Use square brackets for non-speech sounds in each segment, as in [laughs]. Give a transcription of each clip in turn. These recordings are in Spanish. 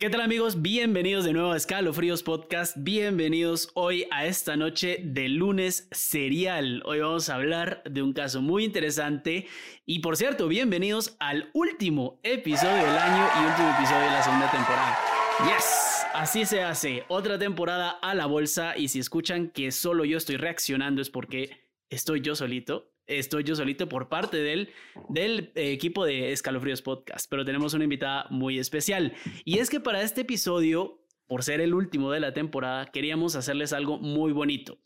¿Qué tal amigos? Bienvenidos de nuevo a Escalofríos Podcast. Bienvenidos hoy a esta noche de lunes serial. Hoy vamos a hablar de un caso muy interesante. Y por cierto, bienvenidos al último episodio del año y último episodio de la segunda temporada. Yes, así se hace. Otra temporada a la bolsa. Y si escuchan que solo yo estoy reaccionando es porque estoy yo solito estoy yo solito por parte del, del equipo de Escalofríos Podcast, pero tenemos una invitada muy especial. Y es que para este episodio, por ser el último de la temporada, queríamos hacerles algo muy bonito.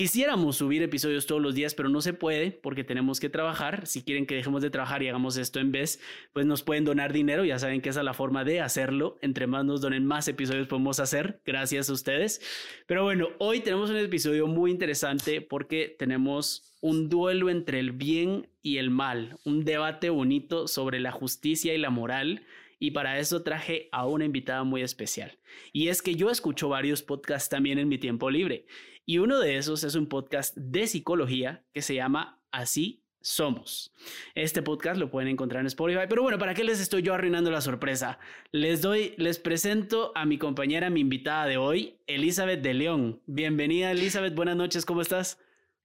Quisiéramos subir episodios todos los días, pero no se puede porque tenemos que trabajar. Si quieren que dejemos de trabajar y hagamos esto en vez, pues nos pueden donar dinero. Ya saben que esa es la forma de hacerlo. Entre más nos donen, más episodios podemos hacer. Gracias a ustedes. Pero bueno, hoy tenemos un episodio muy interesante porque tenemos un duelo entre el bien y el mal, un debate bonito sobre la justicia y la moral y para eso traje a una invitada muy especial. Y es que yo escucho varios podcasts también en mi tiempo libre y uno de esos es un podcast de psicología que se llama Así somos. Este podcast lo pueden encontrar en Spotify, pero bueno, ¿para qué les estoy yo arruinando la sorpresa? Les doy, les presento a mi compañera, mi invitada de hoy, Elizabeth de León. Bienvenida, Elizabeth, buenas noches, ¿cómo estás?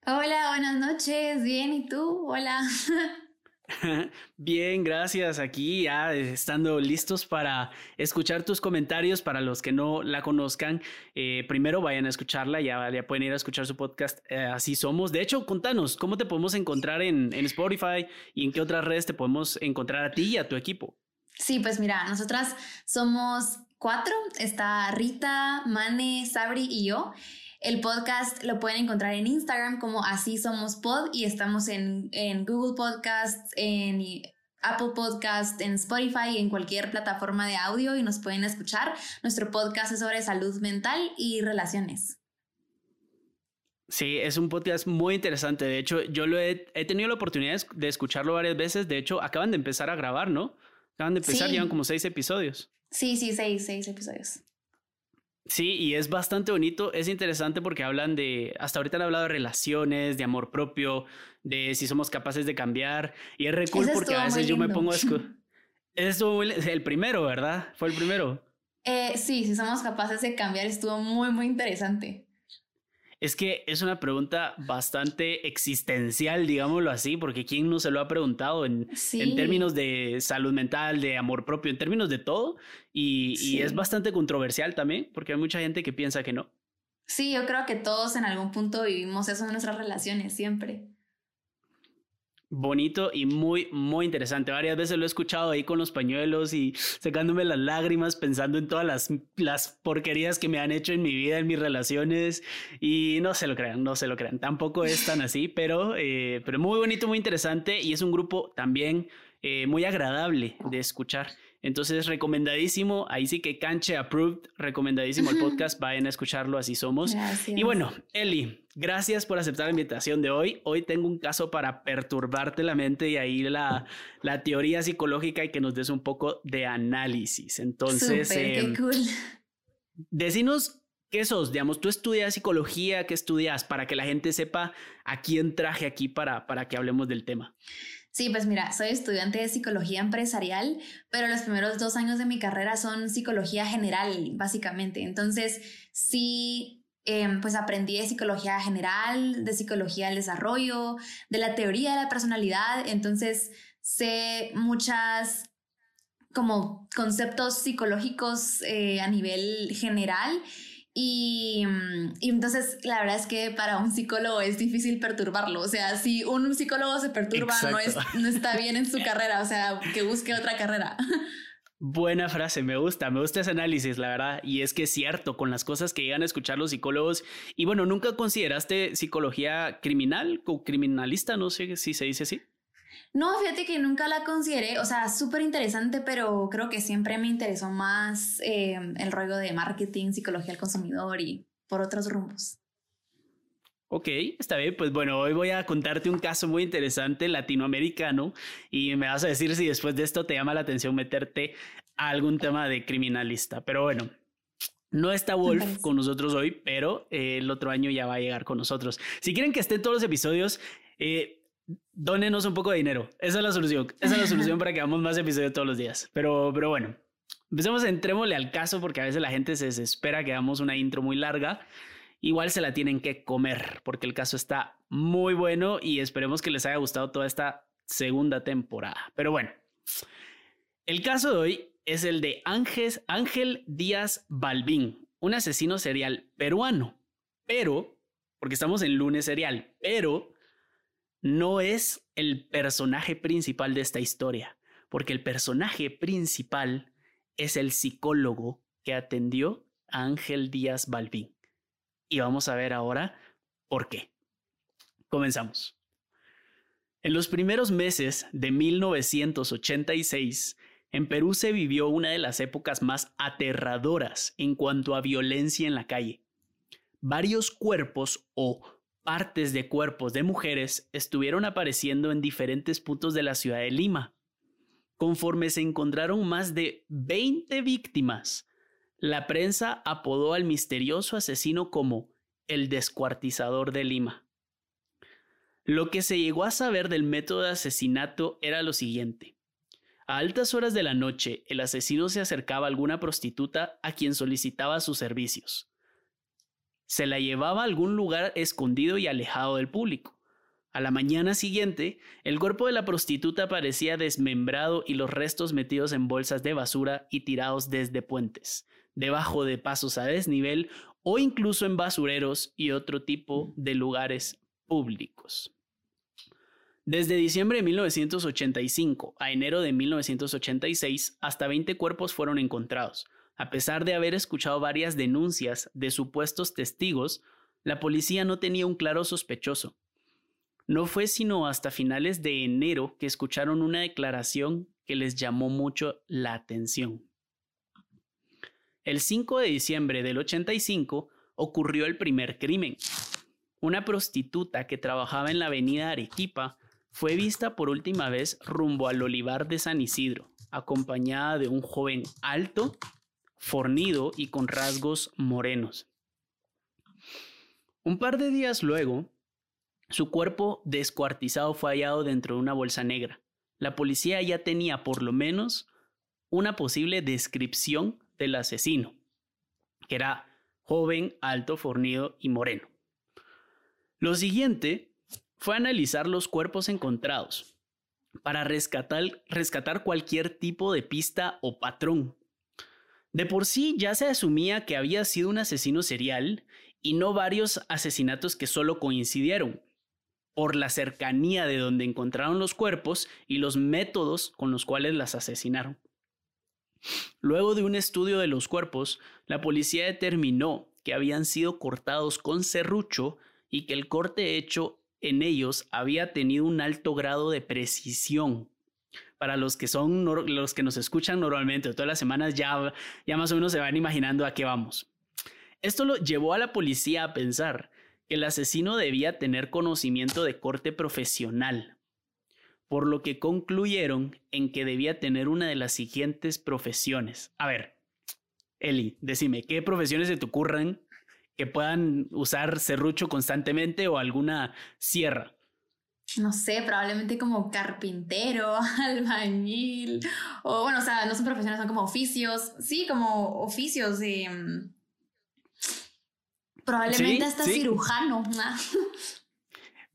Hola, buenas noches, bien, ¿y tú? Hola. [laughs] [laughs] Bien, gracias. Aquí ya estando listos para escuchar tus comentarios. Para los que no la conozcan, eh, primero vayan a escucharla. Ya, pueden ir a escuchar su podcast. Eh, así somos. De hecho, contanos cómo te podemos encontrar en, en, Spotify y en qué otras redes te podemos encontrar a ti y a tu equipo. Sí, pues mira, nosotras somos cuatro. Está Rita, Mane, Sabri y yo. El podcast lo pueden encontrar en Instagram como Así Somos Pod y estamos en, Google Podcasts, en Apple Podcast, en Spotify, en cualquier plataforma de audio y nos pueden escuchar. Nuestro podcast es sobre salud mental y relaciones. Sí, es un podcast muy interesante. De hecho, yo lo he, tenido la oportunidad de escucharlo varias veces. De hecho, acaban de empezar a grabar, ¿no? Acaban de empezar, llevan como seis episodios. Sí, sí, seis, seis episodios. Sí, y es bastante bonito, es interesante porque hablan de, hasta ahorita han hablado de relaciones, de amor propio, de si somos capaces de cambiar, y es re cool porque a veces yo me pongo a [laughs] Estuvo el primero, ¿verdad? Fue el primero. Eh, sí, si somos capaces de cambiar, estuvo muy, muy interesante. Es que es una pregunta bastante existencial, digámoslo así, porque ¿quién no se lo ha preguntado en, en términos de salud mental, de amor propio, en términos de todo? Y, y es bastante controversial también, porque hay mucha gente que piensa que no. Sí, yo creo que todos en algún punto vivimos eso en nuestras relaciones, siempre bonito y muy, muy interesante. Varias veces lo he escuchado ahí con los pañuelos y secándome las lágrimas pensando en todas las, las porquerías que me han hecho en mi vida, en mis relaciones y no se lo crean, no se lo crean. Tampoco es tan así, pero, eh, pero muy bonito, muy interesante y es un grupo también eh, muy agradable de escuchar. Entonces, recomendadísimo, ahí sí que canche approved, recomendadísimo el podcast, vayan a escucharlo, así somos. Y bueno, Eli, gracias por aceptar la invitación de hoy. Hoy tengo un caso para perturbarte la mente y ahí la, la teoría psicológica y que nos des un poco de análisis. Entonces, qué em, cool. Decinos ¿Qué sos? Digamos, tú estudias psicología, ¿qué estudias? Para que la gente sepa a quién traje aquí para, para que hablemos del tema. Sí, pues mira, soy estudiante de psicología empresarial, pero los primeros dos años de mi carrera son psicología general, básicamente. Entonces, sí, em, pues aprendí de psicología general, de psicología del desarrollo, de la teoría de la personalidad. Entonces, sé muchas como conceptos psicológicos eh, a nivel general Mm, y, entonces la verdad es que para un psicólogo es difícil perturbarlo. O sea, si un psicólogo se perturba, no, es, no está bien en su carrera. O sea, que busque otra carrera. [laughs] Buena frase, me gusta, me gusta ese análisis, la verdad. Y es que es cierto, con las cosas que llegan a escuchar los psicólogos. Y bueno, ¿nunca consideraste psicología criminal o criminalista? No sé si se dice así. No, fíjate que nunca la consideré, o sea, súper interesante, pero creo que siempre me interesó más eh, el rollo de marketing, psicología del consumidor y por otros rumbos. Ok, está bien. Pues bueno, hoy voy a contarte un caso muy interesante latinoamericano y me vas a decir si después de esto te llama la atención meterte a algún tema de criminalista. Pero bueno, no está Wolf con nosotros hoy, pero eh, el otro año ya va a llegar con nosotros. Si quieren que estén todos los episodios, eh, Dónenos un poco de dinero. Esa es la solución. Esa es la solución [laughs] para que hagamos más episodios todos los días. Pero, pero bueno, empecemos, entrémosle al caso porque a veces la gente se desespera que hagamos una intro muy larga. Igual se la tienen que comer porque el caso está muy bueno y esperemos que les haya gustado toda esta segunda temporada. Pero bueno, el caso de hoy es el de Ángel, Ángel Díaz Balbín, un asesino serial peruano. Pero, porque estamos en lunes serial, pero no es el personaje principal de esta historia, porque el personaje principal es el psicólogo que atendió a Ángel Díaz Balbín. Y vamos a ver ahora por qué. Comenzamos. En los primeros meses de 1986, en Perú se vivió una de las épocas más aterradoras en cuanto a violencia en la calle. Varios cuerpos o partes de cuerpos de mujeres estuvieron apareciendo en diferentes puntos de la ciudad de Lima. Conforme se encontraron más de 20 víctimas, la prensa apodó al misterioso asesino como el descuartizador de Lima. Lo que se llegó a saber del método de asesinato era lo siguiente. A altas horas de la noche, el asesino se acercaba a alguna prostituta a quien solicitaba sus servicios. Se la llevaba a algún lugar escondido y alejado del público. A la mañana siguiente, el cuerpo de la prostituta parecía desmembrado y los restos metidos en bolsas de basura y tirados desde puentes, debajo de pasos a desnivel o incluso en basureros y otro tipo de lugares públicos. Desde diciembre de 1985 a enero de 1986, hasta 20 cuerpos fueron encontrados. A pesar de haber escuchado varias denuncias de supuestos testigos, la policía no tenía un claro sospechoso. No fue sino hasta finales de enero que escucharon una declaración que les llamó mucho la atención. El 5 de diciembre del 85 ocurrió el primer crimen. Una prostituta que trabajaba en la avenida Arequipa fue vista por última vez rumbo al olivar de San Isidro, acompañada de un joven alto, fornido y con rasgos morenos. Un par de días luego, su cuerpo descuartizado fue hallado dentro de una bolsa negra. La policía ya tenía por lo menos una posible descripción del asesino, que era joven, alto, fornido y moreno. Lo siguiente fue analizar los cuerpos encontrados para rescatar, cualquier tipo de pista o patrón. De por sí ya se asumía que había sido un asesino serial y no varios asesinatos que solo coincidieron, por la cercanía de donde encontraron los cuerpos y los métodos con los cuales las asesinaron. Luego de un estudio de los cuerpos, la policía determinó que habían sido cortados con serrucho y que el corte hecho en ellos había tenido un alto grado de precisión. Para los que son los que nos escuchan normalmente todas las semanas ya, ya más o menos se van imaginando a qué vamos. Esto lo llevó a la policía a pensar que el asesino debía tener conocimiento de corte profesional, por lo que concluyeron en que debía tener una de las siguientes profesiones. A ver, Eli, decime, ¿qué profesiones se te ocurren que puedan usar serrucho constantemente o alguna sierra? No sé, probablemente como carpintero, [laughs] albañil, o bueno, o sea, no son profesiones, son como oficios, sí, como oficios. Mm, probablemente hasta cirujano. [laughs]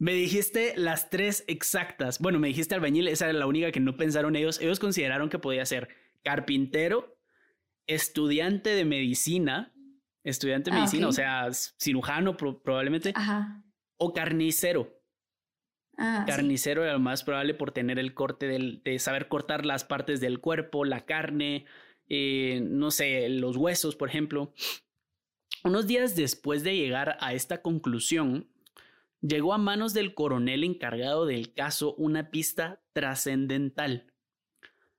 Me dijiste las tres exactas. Bueno, me dijiste albañil, esa era la única que no pensaron ellos. Ellos consideraron que podía ser carpintero, estudiante de medicina, estudiante de ah, medicina, o sea, cirujano probablemente, o carnicero. Ah, carnicero era lo más probable por tener el corte del, de saber cortar las partes del cuerpo, la carne, eh, no sé, los huesos, por ejemplo. Unos días después de llegar a esta conclusión, llegó a manos del coronel encargado del caso una pista trascendental.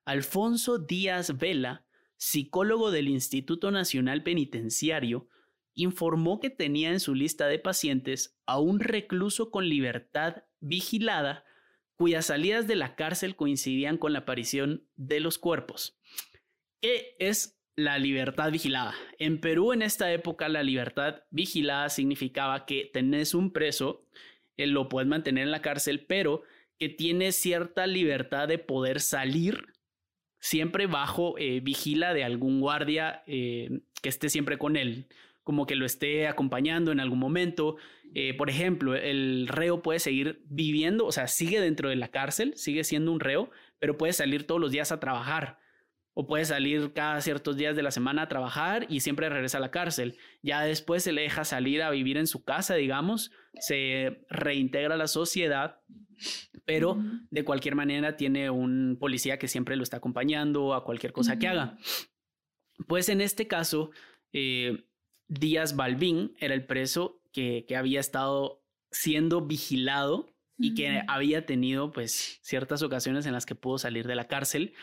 Alfonso Díaz Vela psicólogo del Instituto Nacional Penitenciario, informó que tenía en su lista de pacientes a un recluso con libertad vigilada cuyas salidas de la cárcel coincidían con la aparición de los cuerpos. ¿Qué es la libertad vigilada? En Perú en esta época la libertad vigilada significaba que tenés un preso, eh, lo puedes mantener en la cárcel, pero que tiene cierta libertad de poder salir siempre bajo eh, vigila de algún guardia que esté siempre con él, como que lo esté acompañando en algún momento. por ejemplo, el reo puede seguir viviendo, o sea, sigue dentro de la cárcel, sigue siendo un reo, pero puede salir todos los días a trabajar o puede salir cada ciertos días de la semana a trabajar y siempre regresa a la cárcel. Ya después se le deja salir a vivir en su casa, digamos, se reintegra a la sociedad, pero de cualquier manera tiene un policía que siempre lo está acompañando a cualquier cosa que haga. Pues en este caso, eh, Díaz Balbín era el preso que, que había estado siendo vigilado y que había tenido pues ciertas ocasiones en las que pudo salir de la cárcel.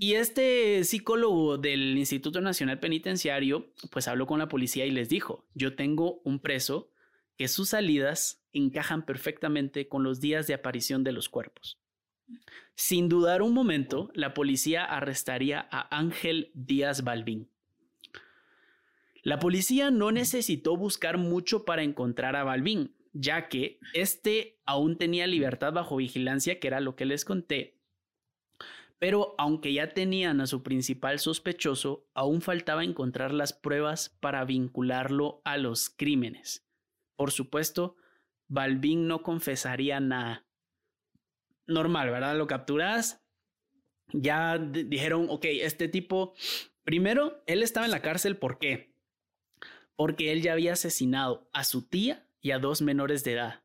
Y este psicólogo del Instituto Nacional Penitenciario pues habló con la policía y les dijo, yo tengo un preso que sus salidas encajan perfectamente con los días de aparición de los cuerpos. Sin dudar un momento, la policía arrestaría a Ángel Díaz Balbín. La policía no necesitó buscar mucho para encontrar a Balbín, ya que este aún tenía libertad bajo vigilancia, que era lo que les conté. Pero aunque ya tenían a su principal sospechoso, aún faltaba encontrar las pruebas para vincularlo a los crímenes. Por supuesto, Balbín no confesaría nada. Normal, ¿verdad? Lo capturas. Ya dijeron, ok, este tipo, primero, él estaba en la cárcel, ¿por qué? Porque él ya había asesinado a su tía y a dos menores de edad.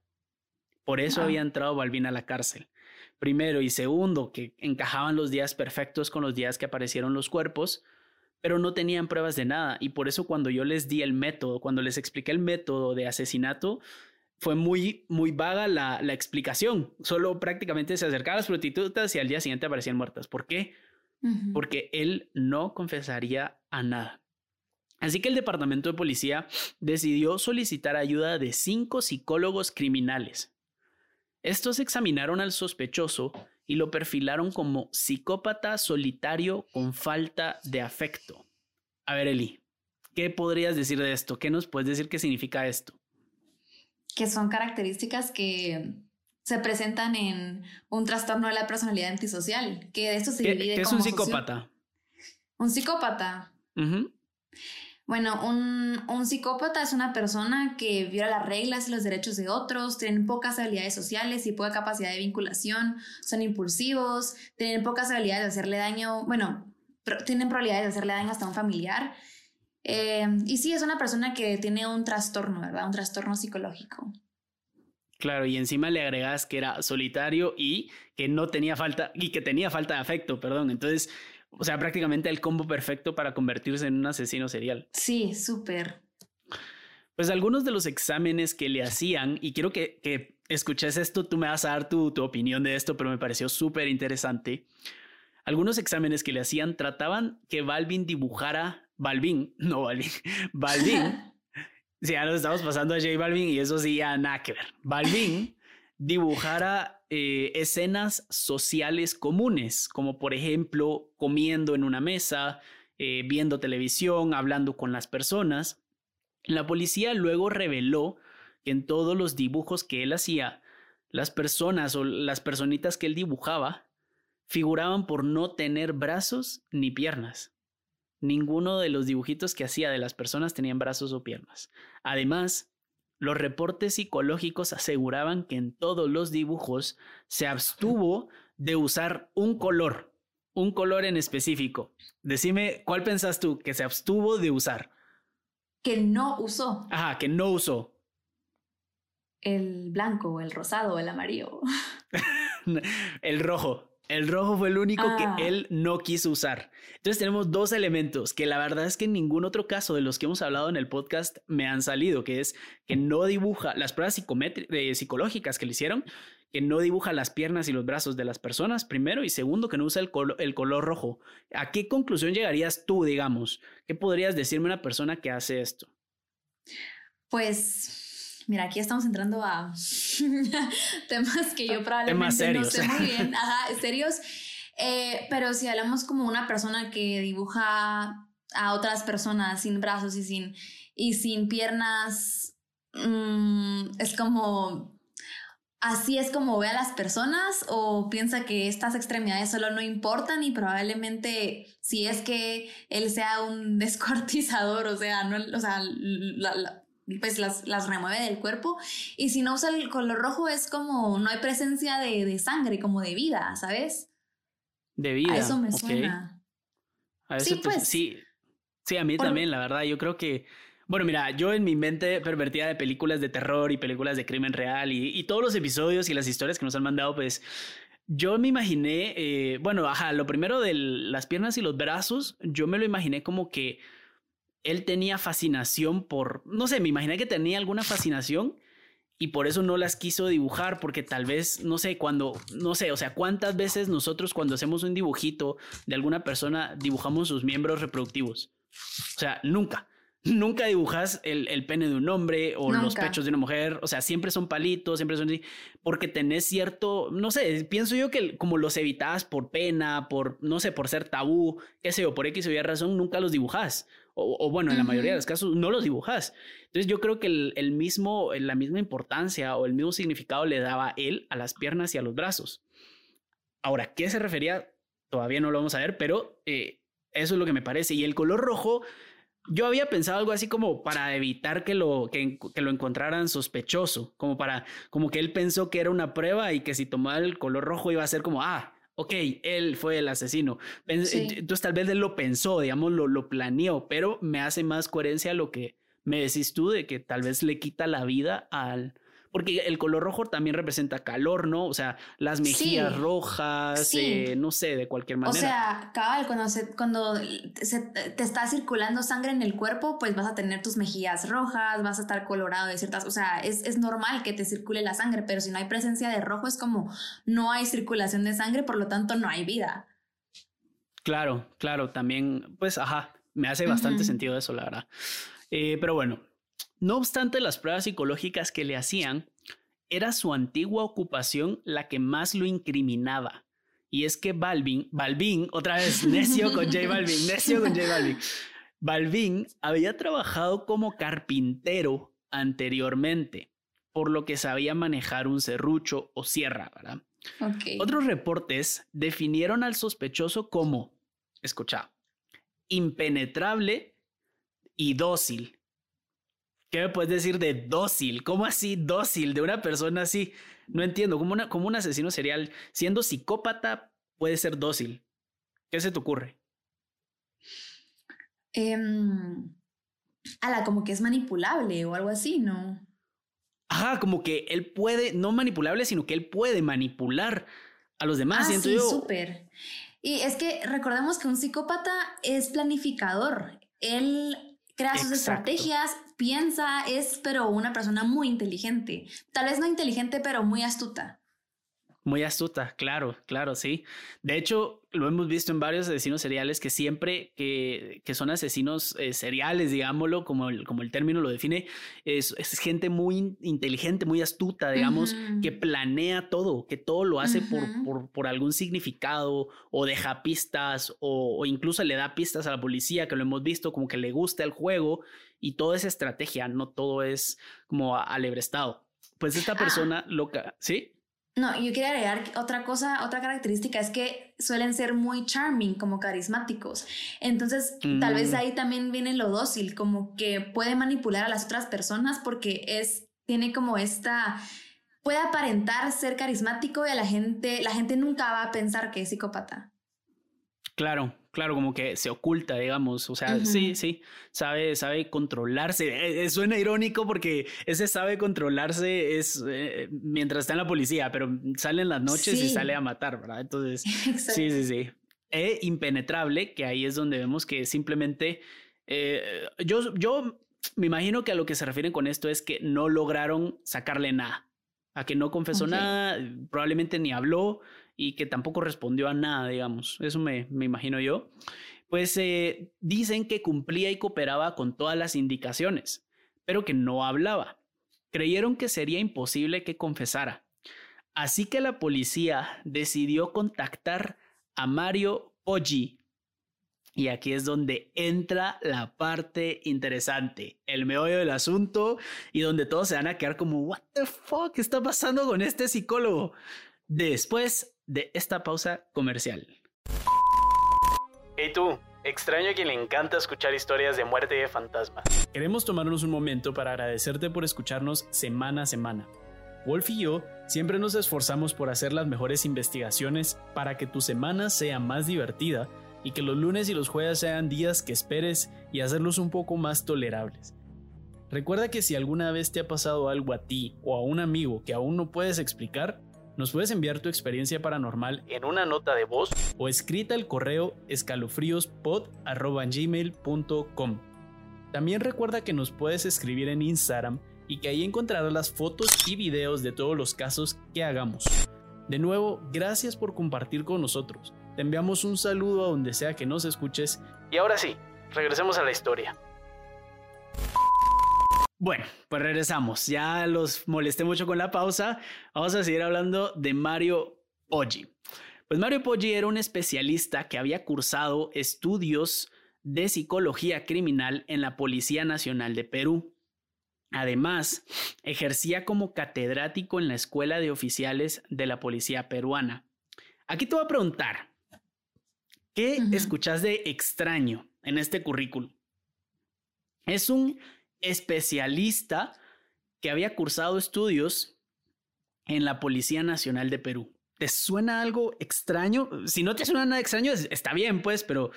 Por eso había entrado Balbín a la cárcel. Primero y segundo, que encajaban los días perfectos con los días que aparecieron los cuerpos, pero no tenían pruebas de nada. Y por eso cuando yo les di el método, cuando les expliqué el método de asesinato, fue muy, muy vaga la, la explicación. Solo prácticamente se acercaban las prostitutas y al día siguiente aparecían muertas. ¿Por qué? Porque él no confesaría a nada. Así que el Departamento de Policía decidió solicitar ayuda de cinco psicólogos criminales. Estos examinaron al sospechoso y lo perfilaron como psicópata solitario con falta de afecto. A ver, Eli, ¿qué podrías decir de esto? ¿Qué nos puedes decir qué significa esto? Que son características que se presentan en un trastorno de la personalidad antisocial, que de esto se divide. ¿Qué es un psicópata? Un psicópata. Bueno, un, psicópata es una persona que viola las reglas y los derechos de otros, tienen pocas habilidades sociales y poca capacidad de vinculación, son impulsivos, tienen pocas habilidades de hacerle daño, bueno, tienen probabilidades de hacerle daño hasta a un familiar. Eh, y sí, es una persona que tiene un trastorno, ¿verdad? Un trastorno psicológico. Claro, y encima le agregas que era solitario y que no tenía falta, y que tenía falta de afecto, perdón. Entonces, o sea, prácticamente el combo perfecto para convertirse en un asesino serial. Sí, súper. Pues algunos de los exámenes que le hacían, y quiero que, que escuches esto, tú me vas a dar tu, tu opinión de esto, pero me pareció súper interesante. Algunos exámenes que le hacían trataban que Balvin dibujara, Balvin, no Balvin, [laughs] Balvin, [laughs] sí, ya nos estamos pasando a J Balvin y eso sí, ya nada que ver. Balvin dibujara eh, escenas sociales comunes, como por ejemplo comiendo en una mesa, eh, viendo televisión, hablando con las personas. La policía luego reveló que en todos los dibujos que él hacía, las personas o las personitas que él dibujaba figuraban por no tener brazos ni piernas. Ninguno de los dibujitos que hacía de las personas tenían brazos o piernas. Además, los reportes psicológicos aseguraban que en todos los dibujos se abstuvo de usar un color, un color en específico. Decime, ¿cuál pensás tú que se abstuvo de usar? Que no usó. Ajá, que no usó. El blanco, el rosado, el amarillo. [laughs] el rojo. El rojo fue el único que ah. él no quiso usar. Entonces tenemos dos elementos que la verdad es que en ningún otro caso de los que hemos hablado en el podcast me han salido, que es que no dibuja las pruebas eh, psicológicas que le hicieron, que no dibuja las piernas y los brazos de las personas, primero, y segundo, que no usa el, el color rojo. ¿A qué conclusión llegarías tú, digamos? ¿Qué podrías decirme una persona que hace esto? Pues Mira, aquí estamos entrando a [laughs] temas que yo probablemente no sé muy bien, [laughs] ajá, serios. Eh, pero si hablamos como una persona que dibuja a otras personas sin brazos y sin, y sin piernas, mm, es como así es como ve a las personas o piensa que estas extremidades solo no importan y probablemente si es que él sea un [laughs] descuartizador, o sea, no, o sea, pues las, las, remueve del cuerpo y si no usa el color rojo es como no hay presencia de, de sangre, como de vida, ¿sabes? De vida. A eso me suena. sí, pues. Sí, sí, a mí también, la verdad, yo creo que bueno, mira, yo en mi mente pervertida de películas de terror y películas de crimen real y, todos los episodios y las historias que nos han mandado, pues yo me imaginé, eh, bueno, ajá, lo primero de las piernas y los brazos, yo me lo imaginé como que él tenía fascinación por, no sé, me imaginé que tenía alguna fascinación y por eso no las quiso dibujar, porque tal vez, no sé, cuando, no sé, o sea, cuántas veces nosotros cuando hacemos un dibujito de alguna persona dibujamos sus miembros reproductivos. O sea, nunca nunca dibujas el, pene de un hombre o los pechos de una mujer, o sea, siempre son palitos, siempre son así, porque tenés cierto, no sé, pienso yo que como los evitas por pena, por, no sé, por ser tabú, qué sé yo, por X o Y razón, nunca los dibujas. O, bueno, en la mayoría de los casos no los dibujas. Entonces yo creo que el, mismo, la misma importancia o el mismo significado le daba él a las piernas y a los brazos. Ahora, ¿qué se refería? Todavía no lo vamos a ver, pero eh, eso es lo que me parece. Y el color rojo, yo había pensado algo así como para evitar que lo, que, lo encontraran sospechoso, como para, como que él pensó que era una prueba y que si tomaba el color rojo iba a ser como, ah, ok, él fue el asesino. Entonces tal vez él lo pensó, digamos, lo, lo planeó, pero me hace más coherencia lo que me decís tú de que tal vez le quita la vida al, porque el color rojo también representa calor, ¿no? O sea, las mejillas rojas, eh, no sé, de cualquier manera. O sea, cabal, cuando, se, cuando se, te está circulando sangre en el cuerpo, pues vas a tener tus mejillas rojas, vas a estar colorado de ciertas, o sea, es, es normal que te circule la sangre, pero si no hay presencia de rojo es como no hay circulación de sangre, por lo tanto no hay vida. Claro, claro, también, pues, ajá, me hace bastante sentido eso, la verdad. Eh, pero bueno, no obstante las pruebas psicológicas que le hacían, era su antigua ocupación la que más lo incriminaba. Y es que Balvin, Balvin, otra vez [laughs] necio con J Balvin, necio con J Balvin. [laughs] Balvin había trabajado como carpintero anteriormente, por lo que sabía manejar un serrucho o sierra, ¿verdad? Otros reportes definieron al sospechoso como, escucha, impenetrable y dócil, ¿Qué me puedes decir de dócil? ¿Cómo así dócil de una persona así? No entiendo, ¿cómo, una, un asesino serial siendo psicópata puede ser dócil? ¿Qué se te ocurre? Eh, ala, como que es manipulable o algo así, ¿no? Ajá, como que él puede, no manipulable, sino que él puede manipular a los demás. Ah, sí, súper. Y es que recordemos que un psicópata es planificador. Él crea sus estrategias, piensa, es pero una persona muy inteligente. Tal vez no inteligente, pero muy astuta. Muy astuta, claro, claro, sí. De hecho, lo hemos visto en varios asesinos seriales que siempre que, que son asesinos eh, seriales, digámoslo, como el, como el término lo define, es, es gente muy inteligente, muy astuta, digamos, que planea todo, que todo lo hace por, por, por, algún significado o deja pistas o, o, incluso le da pistas a la policía, que lo hemos visto como que le gusta el juego y toda esa estrategia, no todo es como alebrestado. Pues esta ah. persona loca, ¿sí? No, yo quería agregar otra cosa, otra característica es que suelen ser muy charming, como carismáticos. Entonces, tal vez mm. ahí también viene lo dócil, como que puede manipular a las otras personas porque es, tiene como esta, puede aparentar ser carismático y a la gente, la gente nunca va a pensar que es psicópata. Claro, claro, como que se oculta, digamos. O sea, sí, sí, sabe, sabe controlarse. Eh, eh, suena irónico porque ese sabe controlarse es eh, mientras está en la policía, pero sale en las noches y sale a matar, ¿verdad? Entonces, [laughs] sí, sí, sí. E impenetrable, que ahí es donde vemos que simplemente yo, yo me imagino que a lo que se refieren con esto es que no lograron sacarle nada, a que no confesó nada, probablemente ni habló y que tampoco respondió a nada, digamos. Eso me, imagino yo. Pues eh, dicen que cumplía y cooperaba con todas las indicaciones, pero que no hablaba. Creyeron que sería imposible que confesara. Así que la policía decidió contactar a Mario Poggi, Y aquí es donde entra la parte interesante, el meollo del asunto y donde todos se van a quedar como, ¿What the fuck está pasando con este psicólogo? Después de esta pausa comercial. Hey tú, extraño a quien le encanta escuchar historias de muerte y de fantasmas. Queremos tomarnos un momento para agradecerte por escucharnos semana a semana. Wolf y yo siempre nos esforzamos por hacer las mejores investigaciones para que tu semana sea más divertida y que los lunes y los jueves sean días que esperes y hacerlos un poco más tolerables. Recuerda que si alguna vez te ha pasado algo a ti o a un amigo que aún no puedes explicar, nos puedes enviar tu experiencia paranormal en una nota de voz o escrita al correo escalofríospod.gmail.com. También recuerda que nos puedes escribir en Instagram y que ahí encontrarás las fotos y videos de todos los casos que hagamos. De nuevo, gracias por compartir con nosotros. Te enviamos un saludo a donde sea que nos escuches. Y ahora sí, regresemos a la historia. Bueno, pues regresamos. Ya los molesté mucho con la pausa. Vamos a seguir hablando de Mario Poggi. Pues Mario Poggi era un especialista que había cursado estudios de psicología criminal en la Policía Nacional de Perú. Además, ejercía como catedrático en la Escuela de Oficiales de la Policía Peruana. Aquí te voy a preguntar, ¿Qué escuchas de extraño en este currículum? Es un especialista que había cursado estudios en la Policía Nacional de Perú. ¿Te suena algo extraño? Si no te suena nada extraño, está bien, pues, pero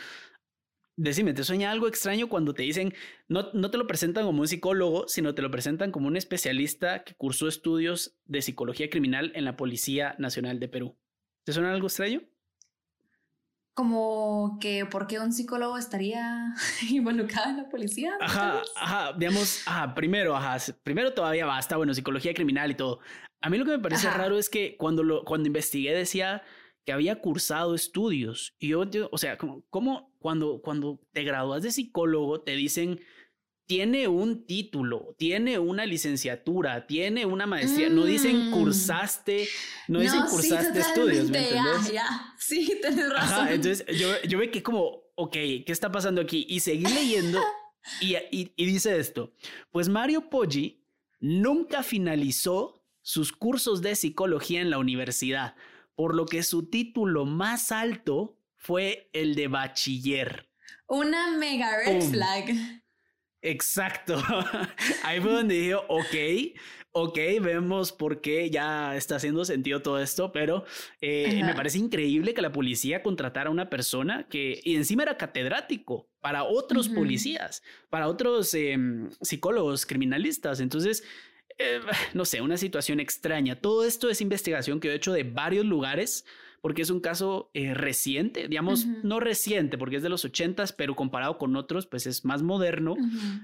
decime, ¿te suena algo extraño cuando te dicen, no, no te lo presentan como un psicólogo, sino te lo presentan como un especialista que cursó estudios de psicología criminal en la Policía Nacional de Perú? ¿Te suena algo extraño? Como que por qué un psicólogo estaría [laughs] involucrado en la policía. Ajá, ajá, digamos, ajá, primero, ajá, primero todavía basta, bueno, psicología criminal y todo. A mí lo que me parece raro es que cuando, lo, cuando investigué decía que había cursado estudios y yo, o sea, como, como cuando, cuando te gradúas de psicólogo te dicen tiene un título, tiene una licenciatura, tiene una maestría. No dicen mm. cursaste, no, dicen cursaste estudios, ¿me entiendes? Ya, ya. Sí, tienes razón. Ajá, entonces yo, yo ve que como, ok, ¿qué está pasando aquí? Y seguí leyendo [laughs] y, y, y dice esto. Pues Mario Poggi nunca finalizó sus cursos de psicología en la universidad, por lo que su título más alto fue el de bachiller. Una mega red flag. Exacto. [laughs] Ahí fue donde dije, ok, ok, vemos por qué ya está haciendo sentido todo esto, pero eh, me parece increíble que la policía contratara a una persona que y encima era catedrático para otros policías, para otros em, psicólogos criminalistas. Entonces, eh, [sighs] no sé, una situación extraña. Todo esto es investigación que he hecho de varios lugares porque es un caso eh, reciente, digamos, no reciente, porque es de los ochentas, pero comparado con otros, pues es más moderno.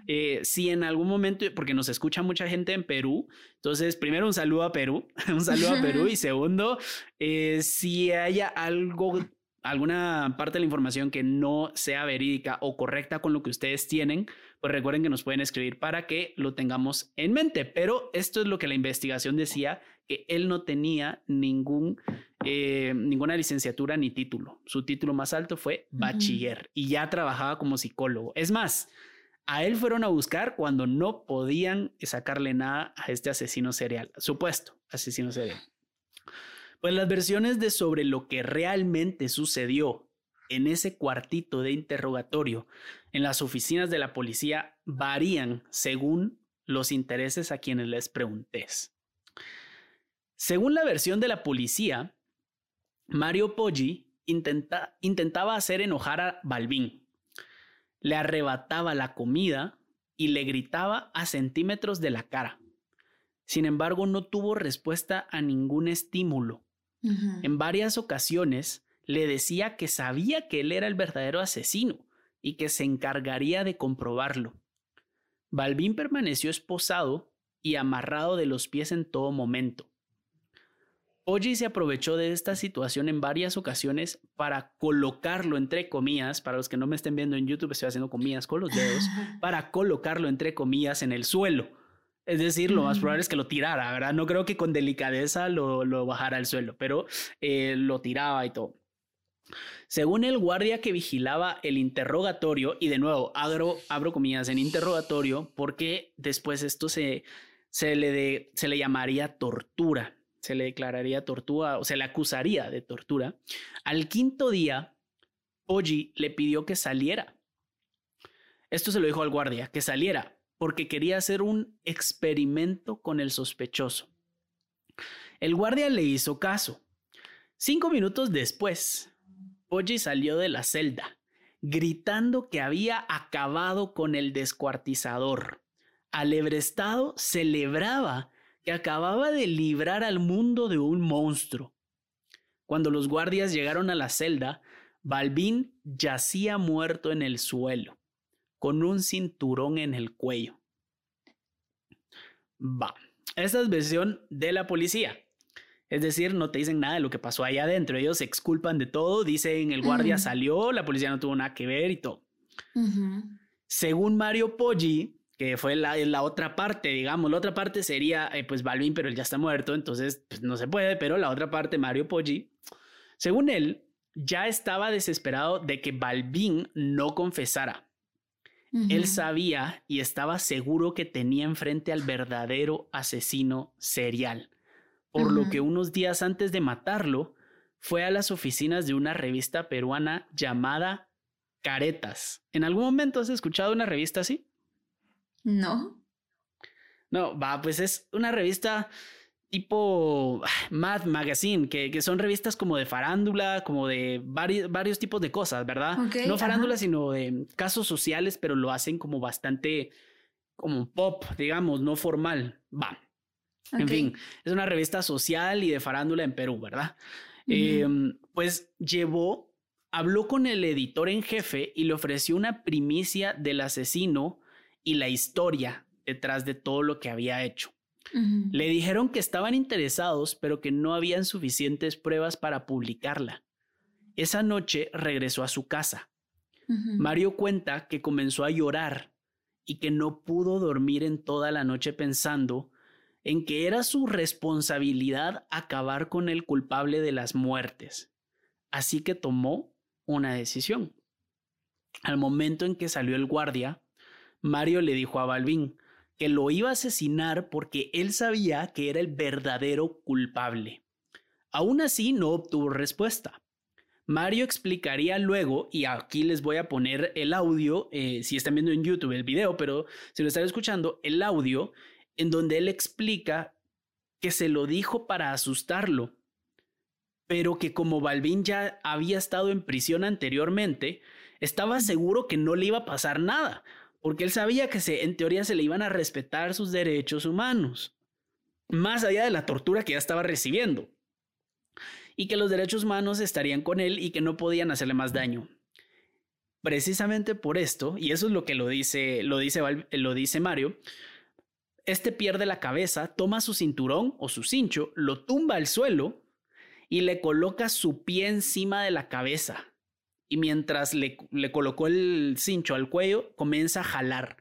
Eh, si en algún momento, porque nos escucha mucha gente en Perú, entonces, primero un saludo a Perú, [laughs] un saludo a Perú, y [laughs] segundo, eh, si haya algo alguna parte de la información que no sea verídica o correcta con lo que ustedes tienen, pues recuerden que nos pueden escribir para que lo tengamos en mente. Pero esto es lo que la investigación decía, que él no tenía ningún, eh, ninguna licenciatura ni título. Su título más alto fue bachiller y ya trabajaba como psicólogo. Es más, a él fueron a buscar cuando no podían sacarle nada a este asesino serial, supuesto asesino serial. Pues las versiones de sobre lo que realmente sucedió en ese cuartito de interrogatorio en las oficinas de la policía varían según los intereses a quienes les preguntes. Según la versión de la policía, Mario Poggi intentaba hacer enojar a Balbín. Le arrebataba la comida y le gritaba a centímetros de la cara. Sin embargo, no tuvo respuesta a ningún estímulo. En varias ocasiones le decía que sabía que él era el verdadero asesino y que se encargaría de comprobarlo. Balbín permaneció esposado y amarrado de los pies en todo momento. Oji se aprovechó de esta situación en varias ocasiones para colocarlo entre comillas, para los que no me estén viendo en YouTube, estoy haciendo comillas con los dedos, [laughs] para colocarlo entre comillas en el suelo. Es decir, lo más probable es que lo tirara, ¿verdad? No creo que con delicadeza lo, bajara al suelo, pero eh, lo tiraba y todo. Según el guardia que vigilaba el interrogatorio, y de nuevo abro, abro comillas en interrogatorio, porque después esto se, se, le se le llamaría tortura, se le declararía tortura o se le acusaría de tortura. Al quinto día, Poggi le pidió que saliera. Esto se lo dijo al guardia, que saliera, porque quería hacer un experimento con el sospechoso. El guardia le hizo caso. Cinco minutos después, Poggi salió de la celda, gritando que había acabado con el descuartizador. Alebrestado celebraba que acababa de librar al mundo de un monstruo. Cuando los guardias llegaron a la celda, Balbín yacía muerto en el suelo con un cinturón en el cuello. Va, esta es versión de la policía. Es decir, no te dicen nada de lo que pasó ahí adentro. Ellos se exculpan de todo, dicen el guardia salió, la policía no tuvo nada que ver y todo. Según Mario Poggi, que fue la, la, otra parte, digamos, la otra parte sería, eh, pues Balvin, pero él ya está muerto, entonces pues, no se puede, pero la otra parte, Mario Poggi, según él, ya estaba desesperado de que Balvin no confesara. Él sabía y estaba seguro que tenía enfrente al verdadero asesino serial, por lo que unos días antes de matarlo, fue a las oficinas de una revista peruana llamada Caretas. ¿En algún momento has escuchado una revista así? No. No, va, pues es una revista tipo Mad Magazine, que, son revistas como de farándula, como de varios tipos de cosas, ¿verdad? no farándula, sino de casos sociales, pero lo hacen como bastante como pop, digamos, no formal. Va. En fin, es una revista social y de farándula en Perú, ¿verdad? Em, pues llevó, habló con el editor en jefe y le ofreció una primicia del asesino y la historia detrás de todo lo que había hecho. Le dijeron que estaban interesados, pero que no habían suficientes pruebas para publicarla. Esa noche regresó a su casa. Mario cuenta que comenzó a llorar y que no pudo dormir en toda la noche pensando en que era su responsabilidad acabar con el culpable de las muertes. Así que tomó una decisión. Al momento en que salió el guardia, Mario le dijo a Balvin, que lo iba a asesinar porque él sabía que era el verdadero culpable. Aún así no obtuvo respuesta. Mario explicaría luego, y aquí les voy a poner el audio, eh, si están viendo en YouTube el video, pero si lo están escuchando, el audio en donde él explica que se lo dijo para asustarlo, pero que como Balvin ya había estado en prisión anteriormente, estaba seguro que no le iba a pasar nada, porque él sabía que se, en teoría se le iban a respetar sus derechos humanos, más allá de la tortura que ya estaba recibiendo, y que los derechos humanos estarían con él y que no podían hacerle más daño. Precisamente por esto, y eso es lo que lo dice, lo dice, lo dice Mario, este pierde la cabeza, toma su cinturón o su cincho, lo tumba al suelo y le coloca su pie encima de la cabeza y mientras le, colocó el cincho al cuello, comienza a jalar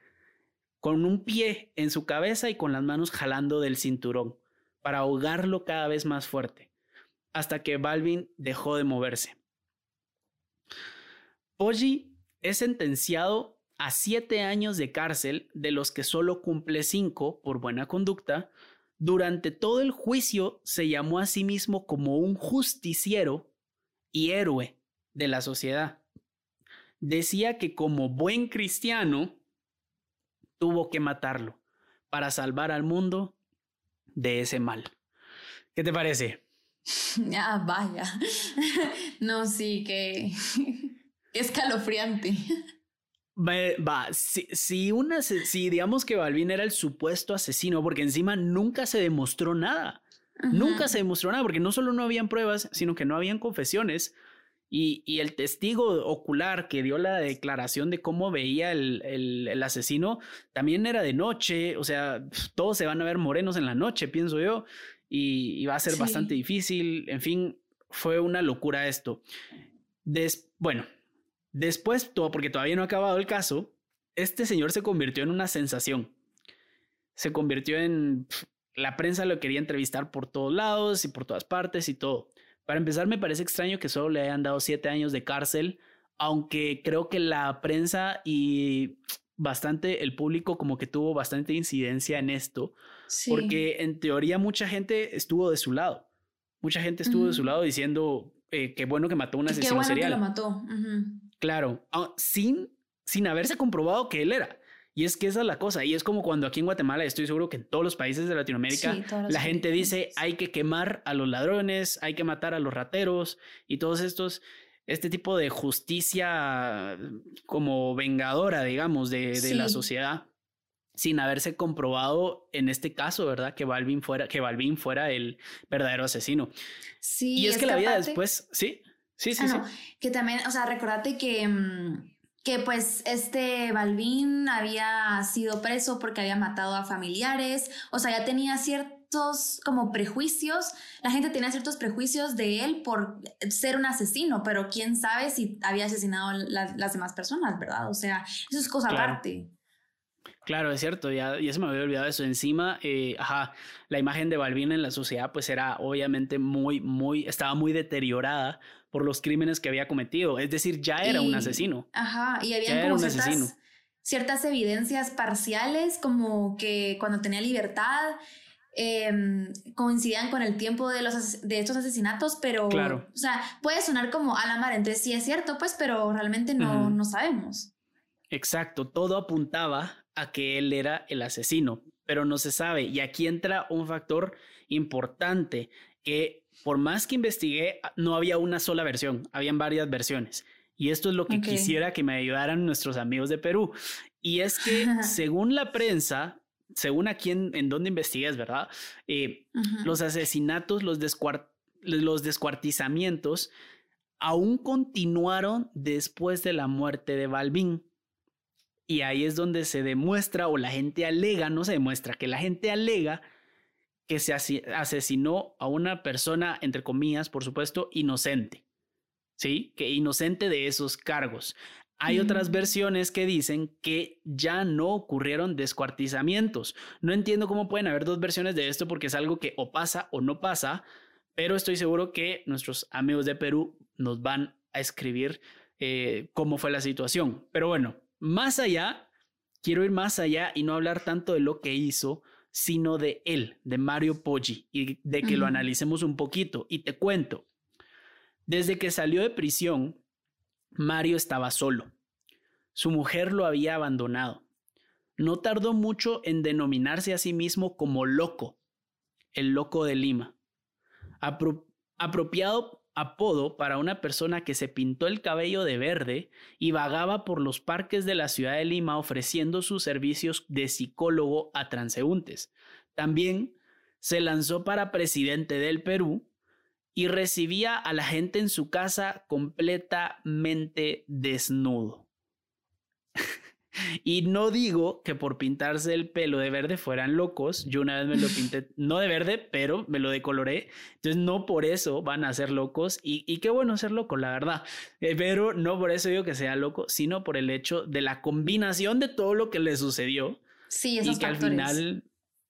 con un pie en su cabeza y con las manos jalando del cinturón para ahogarlo cada vez más fuerte, hasta que Balvin dejó de moverse. Poggi es sentenciado a siete años de cárcel, de los que solo cumple cinco por buena conducta. Durante todo el juicio se llamó a sí mismo como un justiciero y héroe de la sociedad. Decía que como buen cristiano tuvo que matarlo para salvar al mundo de ese mal. ¿Qué te parece? [laughs] Ah, vaya. [laughs] No, sí, que [laughs] escalofriante. Va, si, si, una, si digamos que Balvin era el supuesto asesino, porque encima nunca se demostró nada. Nunca se demostró nada, porque no solo no habían pruebas, sino que no habían confesiones. Y, el testigo ocular que dio la declaración de cómo veía el, asesino también era de noche, o sea, todos se van a ver morenos en la noche, pienso yo, y, va a ser bastante difícil, en fin, fue una locura esto. bueno, después, todo, porque todavía no ha acabado el caso, este señor se convirtió en una sensación. Se convirtió en... La prensa lo quería entrevistar por todos lados y por todas partes y todo Para empezar, me parece extraño que solo le hayan dado siete años de cárcel, aunque creo que la prensa y bastante el público como que tuvo bastante incidencia en esto, porque en teoría mucha gente estuvo de su lado. Mucha gente estuvo de su lado diciendo eh, que bueno que mató a un asesino qué bueno serial. Que lo mató. Claro, ah, sin, sin haberse comprobado que él era. Y es que esa es la cosa. Y es como cuando aquí en Guatemala, estoy seguro que en todos los países de Latinoamérica, la gente dice hay que quemar a los ladrones, hay que matar a los rateros y todos estos este tipo de justicia como vengadora, digamos, de, la sociedad, sin haberse comprobado en este caso, ¿verdad? Que Balvin fuera, que Balvin fuera el verdadero asesino. Sí. Y es, que, la vida después, sí, sí, sí, ah, sí. Que también, o sea, recordate que, mm, que pues este Balvin había sido preso porque había matado a familiares, o sea, ya tenía cierto como prejuicios, la gente tenía ciertos prejuicios de él por ser un asesino, pero quién sabe si había asesinado a las demás personas, ¿verdad? O sea, eso es cosa aparte. Claro, es cierto, ya, ya se me había olvidado eso. Encima, eh, ajá, la imagen de Balvin en la sociedad pues era obviamente muy, muy, estaba muy deteriorada por los crímenes que había cometido. Es decir, ya era un asesino. Ajá, y había como ciertas, ciertas evidencias parciales, como que cuando tenía libertad Em, coincidían con el tiempo de, los, de estos asesinatos, pero, claro. o sea, puede sonar como a la mar, entonces sí es cierto, pues, pero realmente no, no sabemos. Exacto, todo apuntaba a que él era el asesino, pero no se sabe. Y aquí entra un factor importante que por más que investigué, no había una sola versión, habían varias versiones. Y esto es lo que quisiera que me ayudaran nuestros amigos de Perú. Y es que, [laughs] según la prensa, según aquí en, en donde investigues, ¿verdad? Eh, los asesinatos, los, los descuartizamientos aún continuaron después de la muerte de Balbín. Y ahí es donde se demuestra, o la gente alega, no se demuestra, que la gente alega que se asesinó a una persona, entre comillas, por supuesto, inocente. ¿Sí? Que inocente de esos cargos. Hay otras versiones que dicen que ya no ocurrieron descuartizamientos. No entiendo cómo pueden haber dos versiones de esto porque es algo que o pasa o no pasa, pero estoy seguro que nuestros amigos de Perú nos van a escribir eh, cómo fue la situación. Pero bueno, más allá, quiero ir más allá y no hablar tanto de lo que hizo, sino de él, de Mario Poggi, y de que lo analicemos un poquito. Y te cuento, desde que salió de prisión, Mario estaba solo. Su mujer lo había abandonado. No tardó mucho en denominarse a sí mismo como loco, el loco de Lima. apropiado apodo para una persona que se pintó el cabello de verde y vagaba por los parques de la ciudad de Lima ofreciendo sus servicios de psicólogo a transeúntes. También se lanzó para presidente del Perú y recibía a la gente en su casa completamente desnudo. [laughs] y no digo que por pintarse el pelo de verde fueran locos. Yo una vez me lo pinté, no de verde, pero me lo decoloré. Entonces no por eso van a ser locos. Y, qué bueno ser loco, la verdad. Eh, pero no por eso digo que sea loco, sino por el hecho de la combinación de todo lo que le sucedió. Sí, esos y que al final,